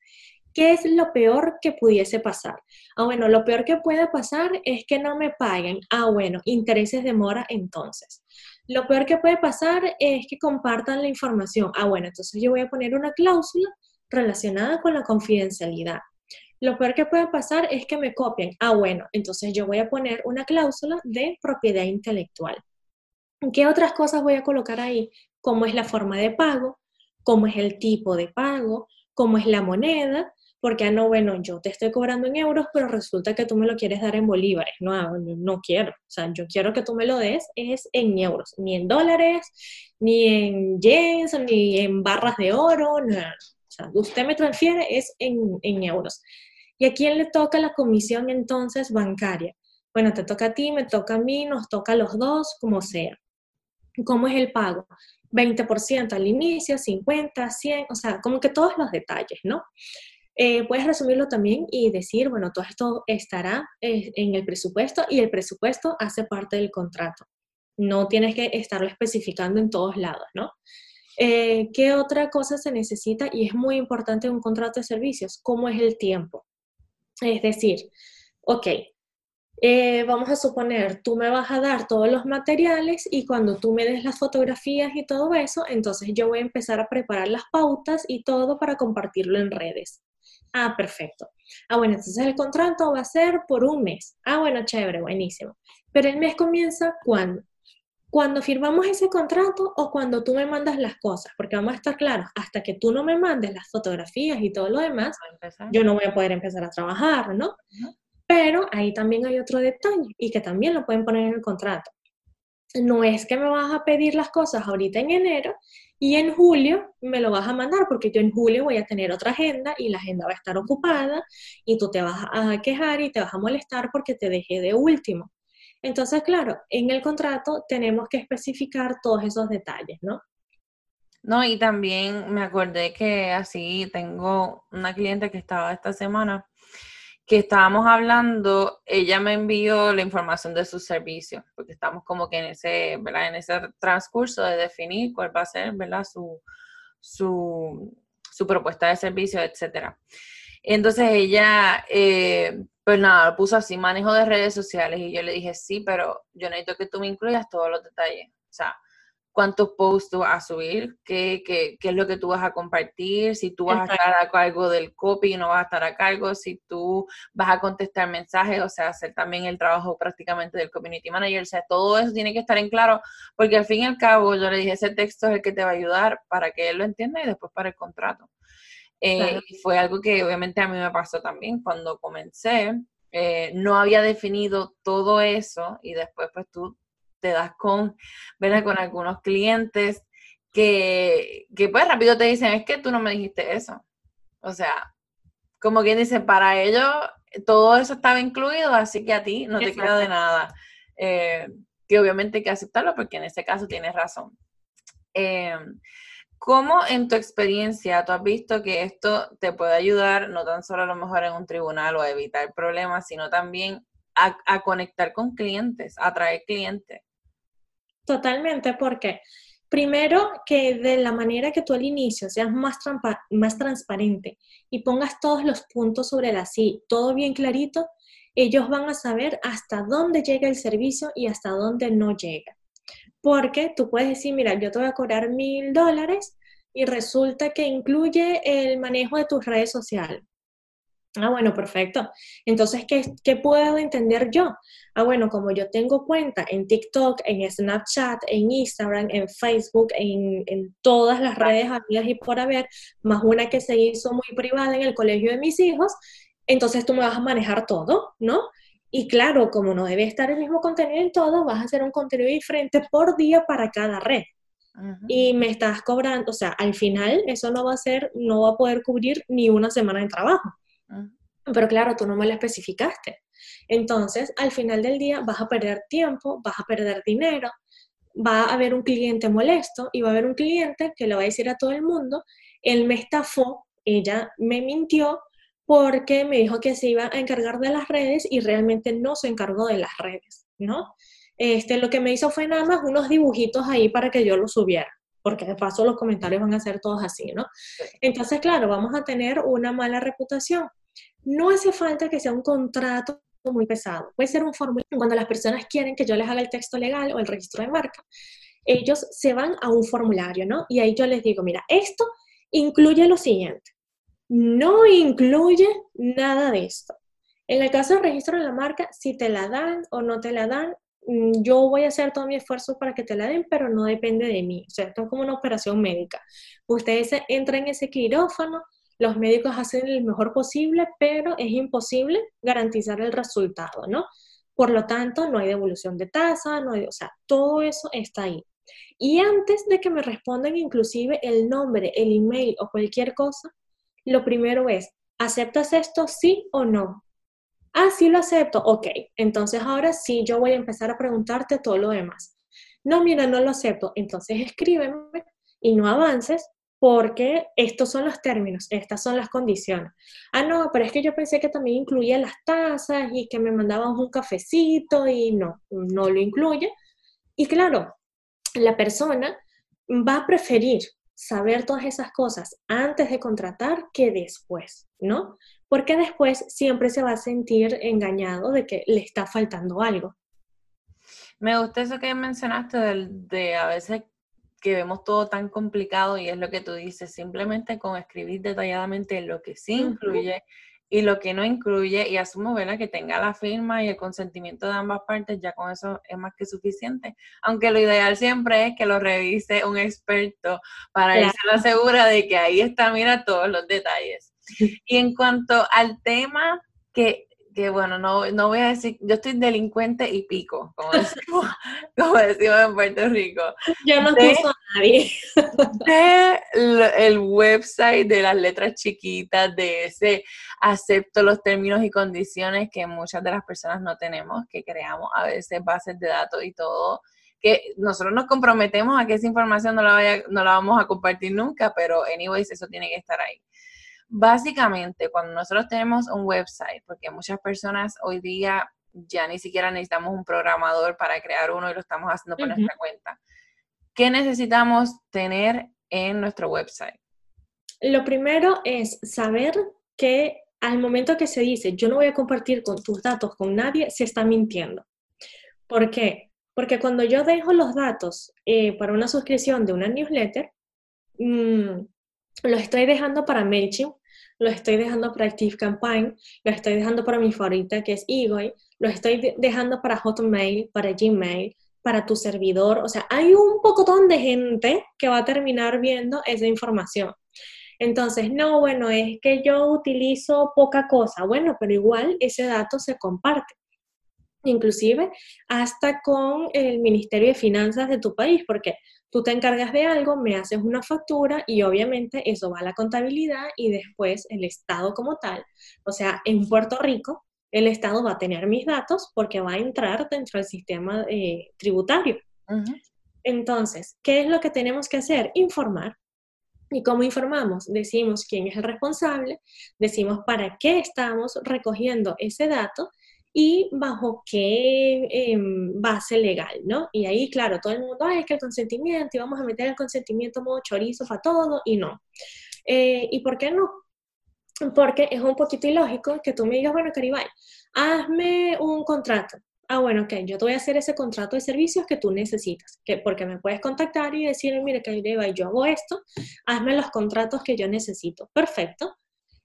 ¿Qué es lo peor que pudiese pasar? Ah, bueno, lo peor que puede pasar es que no me paguen. Ah, bueno, intereses de mora entonces. Lo peor que puede pasar es que compartan la información. Ah, bueno, entonces yo voy a poner una cláusula relacionada con la confidencialidad. Lo peor que puede pasar es que me copien. Ah, bueno, entonces yo voy a poner una cláusula de propiedad intelectual. ¿Qué otras cosas voy a colocar ahí? ¿Cómo es la forma de pago? ¿Cómo es el tipo de pago? ¿Cómo es la moneda? Porque, ah, no, bueno, yo te estoy cobrando en euros, pero resulta que tú me lo quieres dar en bolívares. No, ah, no quiero. O sea, yo quiero que tú me lo des es en euros, ni en dólares, ni en yens, ni en barras de oro, O sea, usted me transfiere es en, en euros. ¿Y a quién le toca la comisión entonces bancaria? Bueno, te toca a ti, me toca a mí, nos toca a los dos, como sea. ¿Cómo es el pago? 20% al inicio, 50, 100, o sea, como que todos los detalles, ¿no? Eh, puedes resumirlo también y decir, bueno, todo esto estará eh, en el presupuesto y el presupuesto hace parte del contrato. No tienes que estarlo especificando en todos lados, ¿no? Eh, ¿Qué otra cosa se necesita? Y es muy importante en un contrato de servicios, ¿cómo es el tiempo? Es decir, ok, vamos a suponer, tú me vas a dar todos los materiales y cuando tú me des las fotografías y todo eso, entonces yo voy a empezar a preparar las pautas y todo para compartirlo en redes. Ah, perfecto. Ah, bueno, entonces el contrato va a ser por un mes. Ah, bueno, chévere, buenísimo. Pero el mes comienza cuando? Cuando firmamos ese contrato o cuando tú me mandas las cosas, porque vamos a estar claros, hasta que tú no me mandes las fotografías y todo lo demás, yo no voy a poder empezar a trabajar, ¿no? Pero ahí también hay otro detalle y que también lo pueden poner en el contrato. No es que me vas a pedir las cosas ahorita en enero y en julio me lo vas a mandar porque yo en julio voy a tener otra agenda y la agenda va a estar ocupada y tú te vas a quejar y te vas a molestar porque te dejé de último. Entonces, claro, en el contrato tenemos que especificar todos esos detalles, ¿no? No, y también me acordé que así tengo una cliente que estaba esta semana que estábamos hablando, ella me envió la información de sus servicios, porque estamos como que en ese, ¿verdad? En ese transcurso de definir cuál va a ser. Su, su, su propuesta de servicio, etcétera. Entonces ella, eh, pues nada, puso así, manejo de redes sociales, y yo le dije, sí, pero yo necesito que tú me incluyas todos los detalles. O sea, cuántos posts tú vas a subir, qué, qué, qué, es lo que tú vas a compartir, si tú vas a estar a cargo del copy y no vas a estar a cargo, si tú vas a contestar mensajes, o sea, hacer también el trabajo prácticamente del community manager, o sea, todo eso tiene que estar en claro, porque al fin y al cabo yo le dije, ese texto es el que te va a ayudar para que él lo entienda y después para el contrato. Eh, y fue algo que obviamente a mí me pasó también cuando comencé. Eh, no había definido todo eso y después pues tú te das con, ¿verdad? con algunos clientes que, que pues rápido te dicen, es que tú no me dijiste eso. O sea, como quien dice, para ellos todo eso estaba incluido, así que a ti no te queda de nada. Eh, que obviamente hay que aceptarlo porque en ese caso tienes razón. Eh, ¿Cómo en tu experiencia tú has visto que esto te puede ayudar no tan solo a lo mejor en un tribunal o a evitar problemas, sino también a, a conectar con clientes, a atraer clientes? Totalmente, porque primero que de la manera que tú al inicio seas más, más transparente y pongas todos los puntos sobre la sí, todo bien clarito, ellos van a saber hasta dónde llega el servicio y hasta dónde no llega. Porque tú puedes decir, mira, yo te voy a cobrar mil dólares y resulta que incluye el manejo de tus redes sociales. Ah, bueno, perfecto. Entonces, ¿qué, puedo entender yo? Ah, bueno, como yo tengo cuenta en TikTok, en Snapchat, en Instagram, en Facebook, en, todas las redes amigas y por haber, más una que se hizo muy privada en el colegio de mis hijos, entonces tú me vas a manejar todo, ¿no? Y claro, como no debe estar el mismo contenido en todo, vas a hacer un contenido diferente por día para cada red. Y me estás cobrando, o sea, al final eso no va a ser, no va a poder cubrir ni una semana de trabajo. Pero claro, tú no me lo especificaste. Entonces, al final del día vas a perder tiempo, vas a perder dinero, va a haber un cliente molesto y va a haber un cliente que le va a decir a todo el mundo, él me estafó, ella me mintió porque me dijo que se iba a encargar de las redes y realmente no se encargó de las redes, ¿no? Este, lo que me hizo fue nada más unos dibujitos ahí para que yo los subiera, porque de paso los comentarios van a ser todos así, ¿no? Entonces, claro, vamos a tener una mala reputación. No hace falta que sea un contrato muy pesado. Puede ser un formulario. Cuando las personas quieren que yo les haga el texto legal o el registro de marca, ellos se van a un formulario, ¿no? Y ahí yo les digo, mira, esto incluye lo siguiente. No incluye nada de esto. En el caso del registro de la marca, si te la dan o no te la dan, mm, yo voy a hacer todo mi esfuerzo para que te la den, pero no depende de mí. O sea, esto es como una operación médica. Ustedes entran en ese quirófano, los médicos hacen el mejor posible, pero es imposible garantizar el resultado, ¿no? Por lo tanto, no hay devolución de tasa, no hay, o sea, todo eso está ahí. Y antes de que me respondan inclusive el nombre, el email o cualquier cosa, lo primero es, ¿aceptas esto sí o no? Ah, sí lo acepto. Ok, entonces ahora sí yo voy a empezar a preguntarte todo lo demás. No, mira, no lo acepto. Entonces escríbeme y no avances porque estos son los términos, estas son las condiciones. Ah, no, pero es que yo pensé que también incluía las tazas y que me mandaban un cafecito y no, no lo incluye. Y claro, la persona va a preferir saber todas esas cosas antes de contratar que después, ¿no? Porque después siempre se va a sentir engañado de que le está faltando algo. Me gusta eso que mencionaste de, de a veces que vemos todo tan complicado y es lo que tú dices, simplemente con escribir detalladamente lo que sí incluye y lo que no incluye y asumo ¿verdad? que tenga la firma y el consentimiento de ambas partes, ya con eso es más que suficiente. Aunque lo ideal siempre es que lo revise un experto para claro. irse segura de que ahí está, mira, todos los detalles. Y en cuanto al tema que que bueno, no, no voy a decir, yo estoy delincuente y pico, como decimos, como decimos en Puerto Rico. Yo no de, a nadie. De el website, de las letras chiquitas, de ese acepto los términos y condiciones que muchas de las personas no tenemos, que creamos a veces bases de datos y todo, que nosotros nos comprometemos a que esa información no la, vaya, no la vamos a compartir nunca, pero anyways, eso tiene que estar ahí. Básicamente, cuando nosotros tenemos un website, porque muchas personas hoy día ya ni siquiera necesitamos un programador para crear uno y lo estamos haciendo por nuestra cuenta. ¿Qué necesitamos tener en nuestro website? Lo primero es saber que al momento que se dice yo no voy a compartir con tus datos con nadie, se está mintiendo. ¿Por qué? Porque cuando yo dejo los datos eh, para una suscripción de una newsletter, mmm, los estoy dejando para MailChimp lo estoy dejando para Active Campaign, lo estoy dejando para mi favorita que es Egoy, lo estoy dejando para Hotmail, para Gmail, para tu servidor. O sea, hay un pocotón de gente que va a terminar viendo esa información. Entonces, no, bueno, es que yo utilizo poca cosa. Bueno, pero igual ese dato se comparte. Inclusive hasta con el Ministerio de Finanzas de tu país, porque Tú te encargas de algo, me haces una factura y obviamente eso va a la contabilidad y después el Estado como tal. O sea, en Puerto Rico, el Estado va a tener mis datos porque va a entrar dentro del sistema eh, tributario. Entonces, ¿qué es lo que tenemos que hacer? Informar. ¿Y cómo informamos? Decimos quién es el responsable, decimos para qué estamos recogiendo ese dato y bajo qué em, base legal, ¿no? Y ahí, claro, todo el mundo, ay, es que el consentimiento, y vamos a meter el consentimiento modo chorizo para todo, y no. Eh, ¿Y por qué no? Porque es un poquito ilógico que tú me digas, bueno, Caribay, hazme un contrato. Ah, bueno, ok, yo te voy a hacer ese contrato de servicios que tú necesitas, que, porque me puedes contactar y decir, mire, Caribay, yo hago esto, hazme los contratos que yo necesito. Perfecto.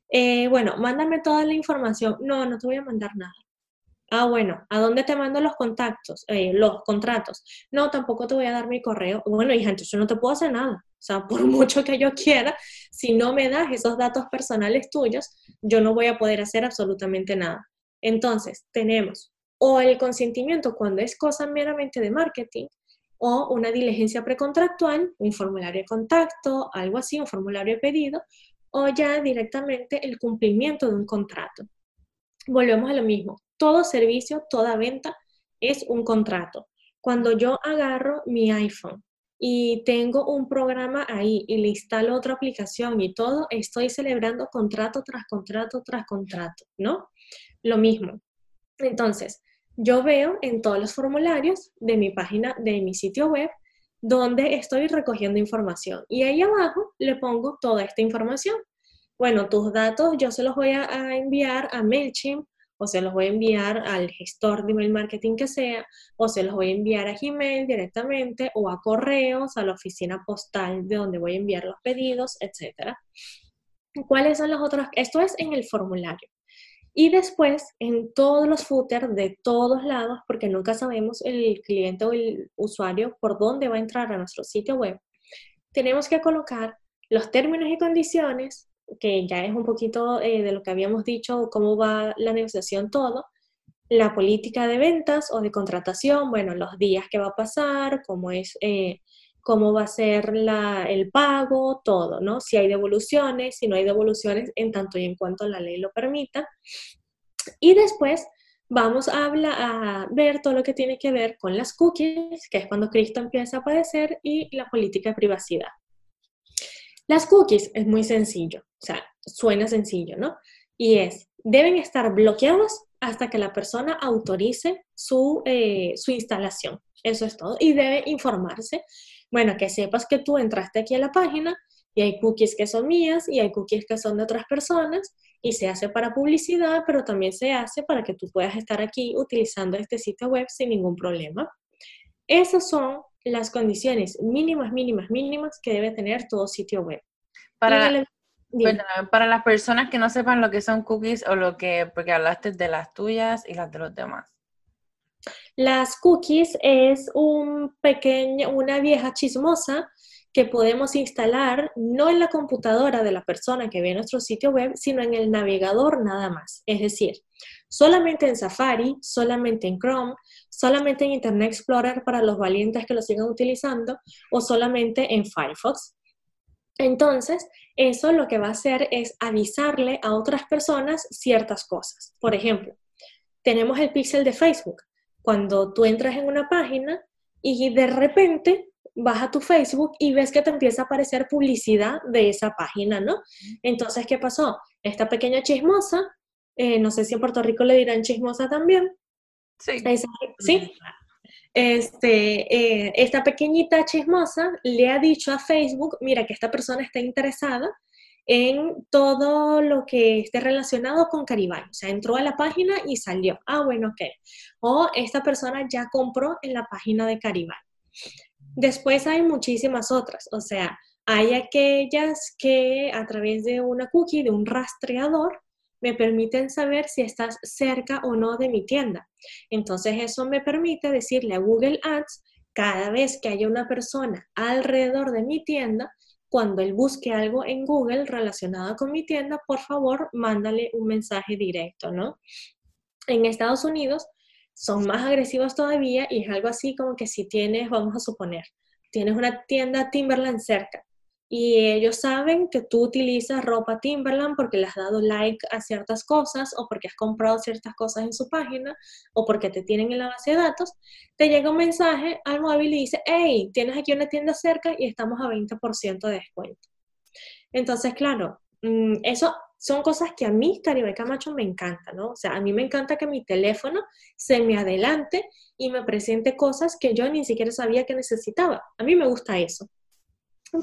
Eh, bueno, mándame toda la información. No, no te voy a mandar nada Ah, bueno, ¿a dónde te mando los contactos, eh, los contratos? No, tampoco te voy a dar mi correo. Bueno, hija, entonces yo no te puedo hacer nada. O sea, por mucho que yo quiera, si no me das esos datos personales tuyos, yo no voy a poder hacer absolutamente nada. Entonces, tenemos o el consentimiento cuando es cosa meramente de marketing, o una diligencia precontractual, un formulario de contacto, algo así, un formulario de pedido, o ya directamente el cumplimiento de un contrato. Volvemos a lo mismo todo servicio, toda venta es un contrato. Cuando yo agarro mi iPhone y tengo un programa ahí y le instalo otra aplicación y todo, estoy celebrando contrato tras contrato tras contrato, ¿no? Lo mismo. Entonces, yo veo en todos los formularios de mi página, de mi sitio web, donde estoy recogiendo información. Y ahí abajo le pongo toda esta información. Bueno, tus datos yo se los voy a, enviar a MailChimp o se los voy a enviar al gestor de email marketing que sea, o se los voy a enviar a Gmail directamente, o a correos, a la oficina postal de donde voy a enviar los pedidos, etc. ¿Cuáles son los otros? Esto es en el formulario. Y después, en todos los footers de todos lados, porque nunca sabemos el cliente o el usuario por dónde va a entrar a nuestro sitio web, tenemos que colocar los términos y condiciones, que ya es un poquito eh, de lo que habíamos dicho, cómo va la negociación, todo, la política de ventas o de contratación, bueno, los días que va a pasar, cómo es eh, cómo va a ser el pago, todo, ¿no? Si hay devoluciones, si no hay devoluciones, en tanto y en cuanto la ley lo permita. Y después vamos a, a ver todo lo que tiene que ver con las cookies, que es cuando Cristo empieza a aparecer, y la política de privacidad. Las cookies es muy sencillo, o sea, suena sencillo, ¿no? Y es, deben estar bloqueados hasta que la persona autorice su, eh, su instalación. Eso es todo. Y debe informarse. Bueno, que sepas que tú entraste aquí a la página y hay cookies que son mías y hay cookies que son de otras personas y se hace para publicidad, pero también se hace para que tú puedas estar aquí utilizando este sitio web sin ningún problema. Esas son las condiciones mínimas, mínimas, mínimas que debe tener todo sitio web. Para, para las personas que no sepan lo que son cookies o lo que, porque hablaste de las tuyas y las de los demás. Las cookies es un pequeño, una vieja chismosa que podemos instalar no en la computadora de la persona que ve nuestro sitio web, sino en el navegador nada más. Es decir, solamente en Safari, solamente en Chrome, solamente en Internet Explorer para los valientes que lo sigan utilizando o solamente en Firefox. Entonces, eso lo que va a hacer es avisarle a otras personas ciertas cosas. Por ejemplo, tenemos el pixel de Facebook. Cuando tú entras en una página y de repente vas a tu Facebook y ves que te empieza a aparecer publicidad de esa página, ¿no? Entonces, ¿qué pasó? Esta pequeña chismosa, eh, no sé si en Puerto Rico le dirán chismosa también. Sí. ¿Sí? Este, eh, esta pequeñita chismosa le ha dicho a Facebook, mira que esta persona está interesada en todo lo que esté relacionado con Caribay. O sea, entró a la página y salió. Ah, bueno, ok. O esta persona ya compró en la página de Caribay. Después hay muchísimas otras. O sea, hay aquellas que a través de una cookie, de un rastreador, me permiten saber si estás cerca o no de mi tienda. Entonces eso me permite decirle a Google Ads cada vez que haya una persona alrededor de mi tienda, cuando él busque algo en Google relacionado con mi tienda, por favor, mándale un mensaje directo, ¿no? En Estados Unidos son más agresivos todavía y es algo así como que si tienes, vamos a suponer, tienes una tienda Timberland cerca y ellos saben que tú utilizas ropa Timberland porque le has dado like a ciertas cosas o porque has comprado ciertas cosas en su página o porque te tienen en la base de datos, te llega un mensaje al móvil y dice, hey, tienes aquí una tienda cerca y estamos a 20% de descuento. Entonces, claro, mm, eso son cosas que a mí, Caribe Camacho, me encanta, ¿no? O sea, a mí me encanta que mi teléfono se me adelante y me presente cosas que yo ni siquiera sabía que necesitaba. A mí me gusta eso.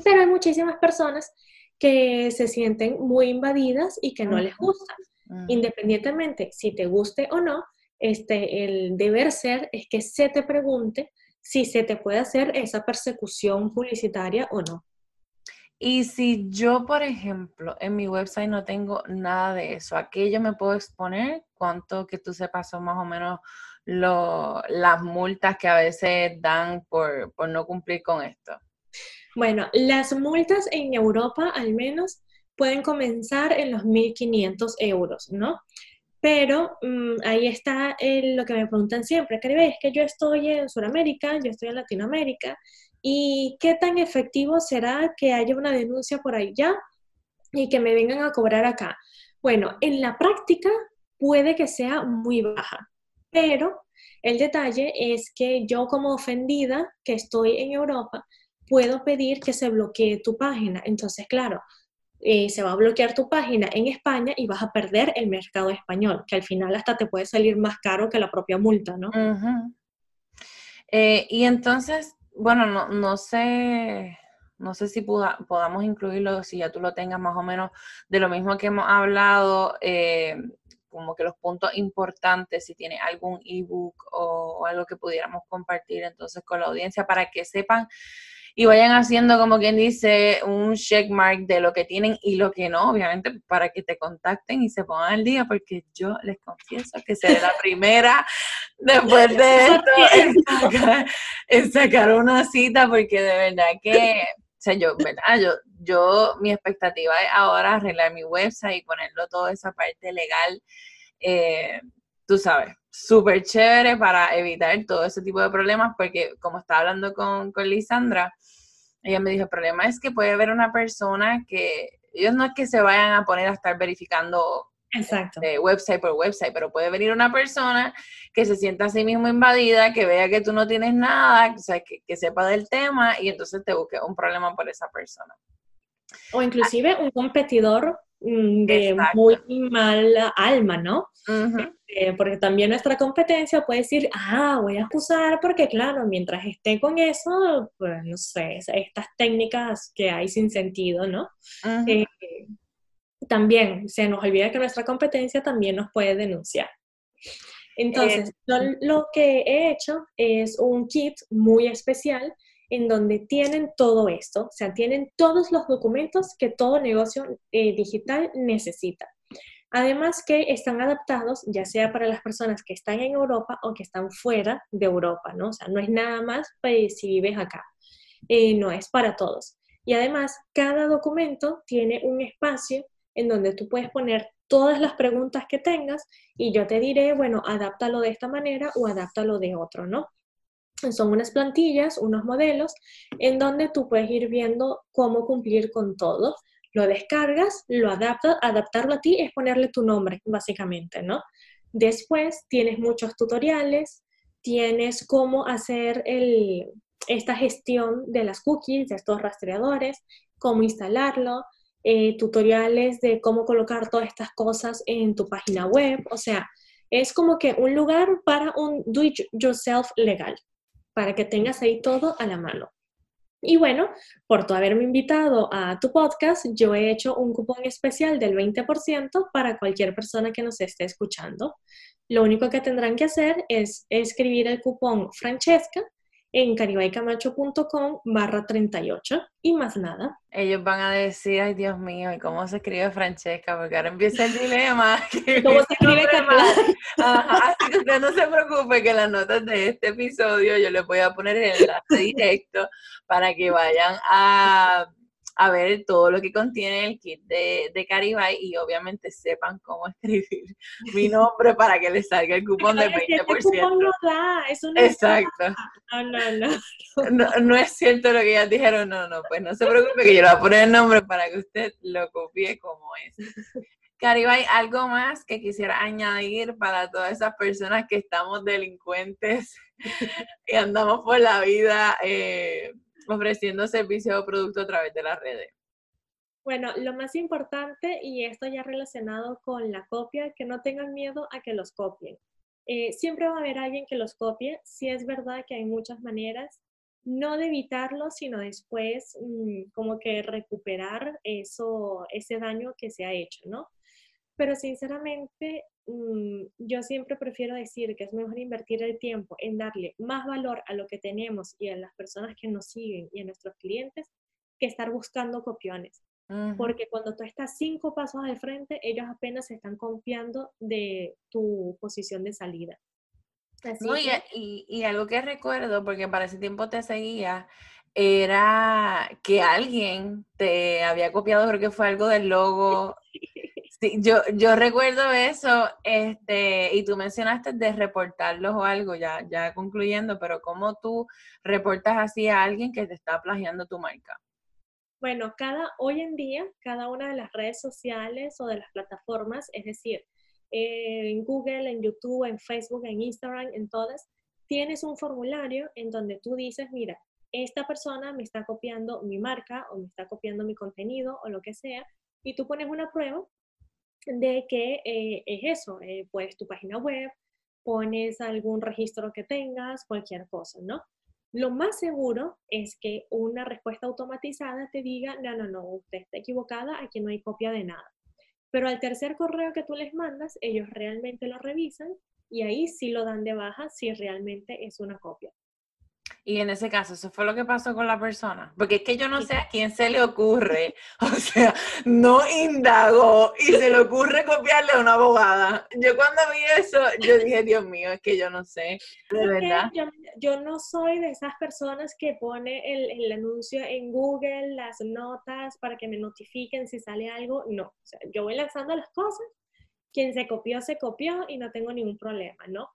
Pero hay muchísimas personas que se sienten muy invadidas y que no les gusta. Independientemente si te guste o no, este, el deber ser es que se te pregunte si se te puede hacer esa persecución publicitaria o no. Y si yo, por ejemplo, en mi website no tengo nada de eso, ¿a qué yo me puedo exponer? ¿Cuánto que tú sepas son más o menos las multas que a veces dan por, por no cumplir con esto? Bueno, las multas en Europa al menos pueden comenzar en los 1.500 euros, ¿no? Pero mm, ahí está lo que me preguntan siempre, Caribe, es que yo estoy en Sudamérica, yo estoy en Latinoamérica, ¿y qué tan efectivo será que haya una denuncia por allá y que me vengan a cobrar acá? Bueno, en la práctica puede que sea muy baja, pero el detalle es que yo como ofendida que estoy en Europa, puedo pedir que se bloquee tu página. Entonces, claro, eh, se va a bloquear tu página en España y vas a perder el mercado español, que al final hasta te puede salir más caro que la propia multa, ¿no? Eh, y entonces, bueno, no, no sé, no sé si podamos incluirlo, si ya tú lo tengas más o menos de lo mismo que hemos hablado, eh, como que los puntos importantes, si tiene algún ebook o, o algo que pudiéramos compartir entonces con la audiencia para que sepan y vayan haciendo como quien dice un checkmark de lo que tienen y lo que no, obviamente para que te contacten y se pongan al día, porque yo les confieso que seré la primera después de esto en sacar, una cita, porque de verdad que, o sea, yo, ¿verdad? Yo, yo, mi expectativa es ahora arreglar mi website y ponerlo toda esa parte legal, eh, tú sabes, súper chévere para evitar todo ese tipo de problemas, porque como estaba hablando con, con Lisandra, Ella me dijo, el problema es que puede haber una persona que, ellos no es que se vayan a poner a estar verificando Exacto. de website por website, pero puede venir una persona que se sienta a sí mismo invadida, que vea que tú no tienes nada, o sea, que, que sepa del tema y entonces te busque un problema por esa persona. O inclusive un competidor mm, de muy mala alma, ¿no? Eh, porque también nuestra competencia puede decir, ah, voy a acusar porque claro, mientras esté con eso, pues no sé, estas técnicas que hay sin sentido, ¿no? también se nos olvida que nuestra competencia también nos puede denunciar. Entonces, eh, lo que he hecho es un kit muy especial en donde tienen todo esto, o sea, tienen todos los documentos que todo negocio eh, digital necesita. Además que están adaptados ya sea para las personas que están en Europa o que están fuera de Europa, ¿no? O sea, no es nada más para si vives acá, eh, no es para todos. Y además, cada documento tiene un espacio en donde tú puedes poner todas las preguntas que tengas y yo te diré, bueno, adáptalo de esta manera o adáptalo de otro, ¿no? Son unas plantillas, unos modelos en donde tú puedes ir viendo cómo cumplir con todo. Lo descargas, lo adaptas, adaptarlo a ti es ponerle tu nombre, básicamente, ¿no? Después tienes muchos tutoriales, tienes cómo hacer esta gestión de las cookies, de estos rastreadores, cómo instalarlo, eh, tutoriales de cómo colocar todas estas cosas en tu página web. O sea, es como que un lugar para un do it yourself legal, para que tengas ahí todo a la mano. Y bueno, por tu haberme invitado a tu podcast, yo he hecho un cupón especial del 20% para cualquier persona que nos esté escuchando. Lo único que tendrán que hacer es escribir el cupón Francesca en caribaycamacho.com barra 38 y más nada. Ellos van a decir, ay Dios mío, ¿y cómo se escribe Francesca? Porque ahora empieza el dilema. ¿Cómo se escribe así que usted no se preocupe que las notas de este episodio yo les voy a poner el enlace directo para que vayan a a ver todo lo que contiene el kit de, de Caribay y obviamente sepan cómo escribir mi nombre para que les salga el cupón del 20%. cupón no da, eso no Exacto. No, no, no, no, no. es cierto lo que ellas dijeron, no, no, pues no se preocupe que yo le voy a poner el nombre para que usted lo copie como es. Caribay, ¿algo más que quisiera añadir para todas esas personas que estamos delincuentes y andamos por la vida eh, ofreciendo servicio o producto a través de las redes? Bueno, lo más importante, y esto ya relacionado con la copia, que no tengan miedo a que los copien. Eh, siempre va a haber alguien que los copie, si es verdad que hay muchas maneras, no de evitarlo, sino después mm, como que recuperar eso, ese daño que se ha hecho, ¿no? Pero sinceramente, yo siempre prefiero decir que es mejor invertir el tiempo en darle más valor a lo que tenemos y a las personas que nos siguen y a nuestros clientes que estar buscando copiones. Porque cuando tú estás cinco pasos al frente, ellos apenas se están confiando de tu posición de salida. y, y, algo que recuerdo, porque para ese tiempo te seguía, era que alguien te había copiado, creo que fue algo del logo Sí, yo, yo recuerdo eso, este, y tú mencionaste de reportarlos o algo, ya, ya concluyendo, pero ¿cómo tú reportas así a alguien que te está plagiando tu marca? Bueno, cada, hoy en día, cada una de las redes sociales o de las plataformas, es decir, en Google, en YouTube, en Facebook, en Instagram, en todas, tienes un formulario en donde tú dices, mira, esta persona me está copiando mi marca o me está copiando mi contenido o lo que sea, y tú pones una prueba de que eh, es eso, eh, pues tu página web, pones algún registro que tengas, cualquier cosa, ¿no? Lo más seguro es que una respuesta automatizada te diga, no, no, no, usted está equivocada, aquí no hay copia de nada. Pero al tercer correo que tú les mandas, ellos realmente lo revisan y ahí sí lo dan de baja si realmente es una copia. Y en ese caso, eso fue lo que pasó con la persona. Porque es que yo no sé a quién se le ocurre, o sea, no indagó y se le ocurre copiarle a una abogada. Yo cuando vi eso, yo dije, Dios mío, es que yo no sé, de verdad. Yo, no soy de esas personas que pone el, el, anuncio en Google, las notas para que me notifiquen si sale algo. No, o sea, yo voy lanzando las cosas. Quien se copió, se copió y no tengo ningún problema, ¿no?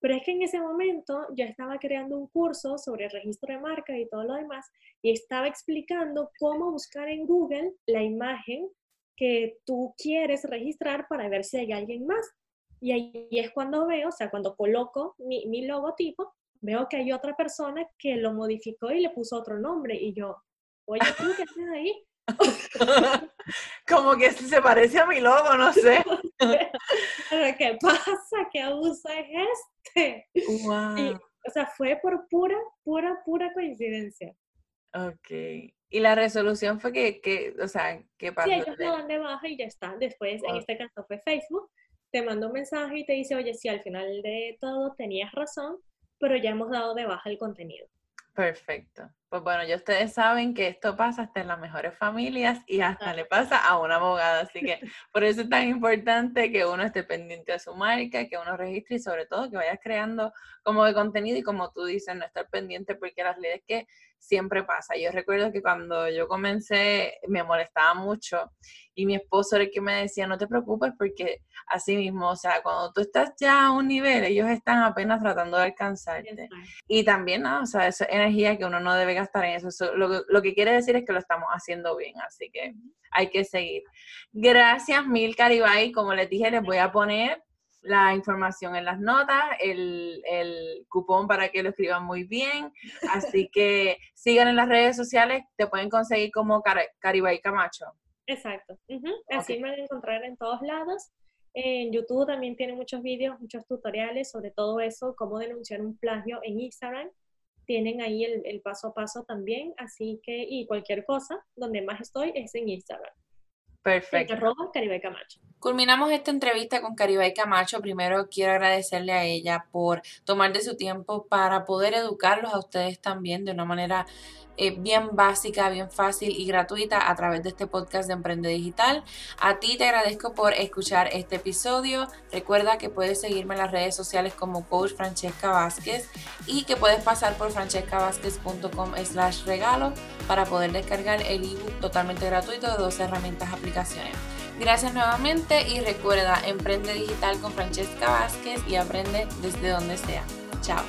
Pero es que en ese momento yo estaba creando un curso sobre el registro de marca y todo lo demás y estaba explicando cómo buscar en Google la imagen que tú quieres registrar para ver si hay alguien más. Y ahí es cuando veo, o sea, cuando coloco mi, mi logotipo, veo que hay otra persona que lo modificó y le puso otro nombre. Y yo, oye, ¿tú qué haces ahí? Como que se parece a mi logo, no sé. ¿Qué pasa? ¿Qué abuso es este? o sea, fue por pura, pura, pura coincidencia. Ok. Y la resolución fue que, que o sea, ¿qué pasó? Sí, ellos lo dan de baja y ya está. Después, en este caso fue Facebook, te manda un mensaje y te dice, oye, sí, al final de todo tenías razón, pero ya hemos dado de baja el contenido. Perfecto. Pues bueno, ya ustedes saben que esto pasa hasta en las mejores familias y hasta le pasa a una abogada. Así que por eso es tan importante que uno esté pendiente de su marca, que uno registre y sobre todo que vayas creando como de contenido y como tú dices, no estar pendiente porque las leyes que siempre pasa. Yo recuerdo que cuando yo comencé me molestaba mucho y mi esposo era el que me decía, no te preocupes porque así mismo, o sea, cuando tú estás ya a un nivel, ellos están apenas tratando de alcanzarte. Y también, ¿no? o sea, esa energía que uno no debe gastar en eso. lo, lo, que quiere decir es que lo estamos haciendo bien, así que hay que seguir. Gracias mil, Caribay. Como les dije, les voy a poner la información en las notas, el, el, cupón para que lo escriban muy bien. Así que sigan en las redes sociales, te pueden conseguir como Caribay Camacho. Exacto. Así me van a encontrar en todos lados. En YouTube también tiene muchos vídeos, muchos tutoriales sobre todo eso, cómo denunciar un plagio en Instagram. Tienen ahí el, el paso a paso también, así que, y cualquier cosa, donde más estoy es en Instagram. Perfecto. Camacho. Culminamos esta entrevista con Caribay Camacho. Primero quiero agradecerle a ella por tomar de su tiempo para poder educarlos a ustedes también de una manera eh, bien básica, bien fácil y gratuita a través de este podcast de Emprende Digital. A ti te agradezco por escuchar este episodio. Recuerda que puedes seguirme en las redes sociales como Coach Francesca Vázquez y que puedes pasar por francescavázquez.com slash regalo para poder descargar el ebook totalmente gratuito de dos herramientas aplicaciones. Gracias nuevamente y recuerda, emprende digital con Francesca Vázquez y aprende desde donde sea. Chao.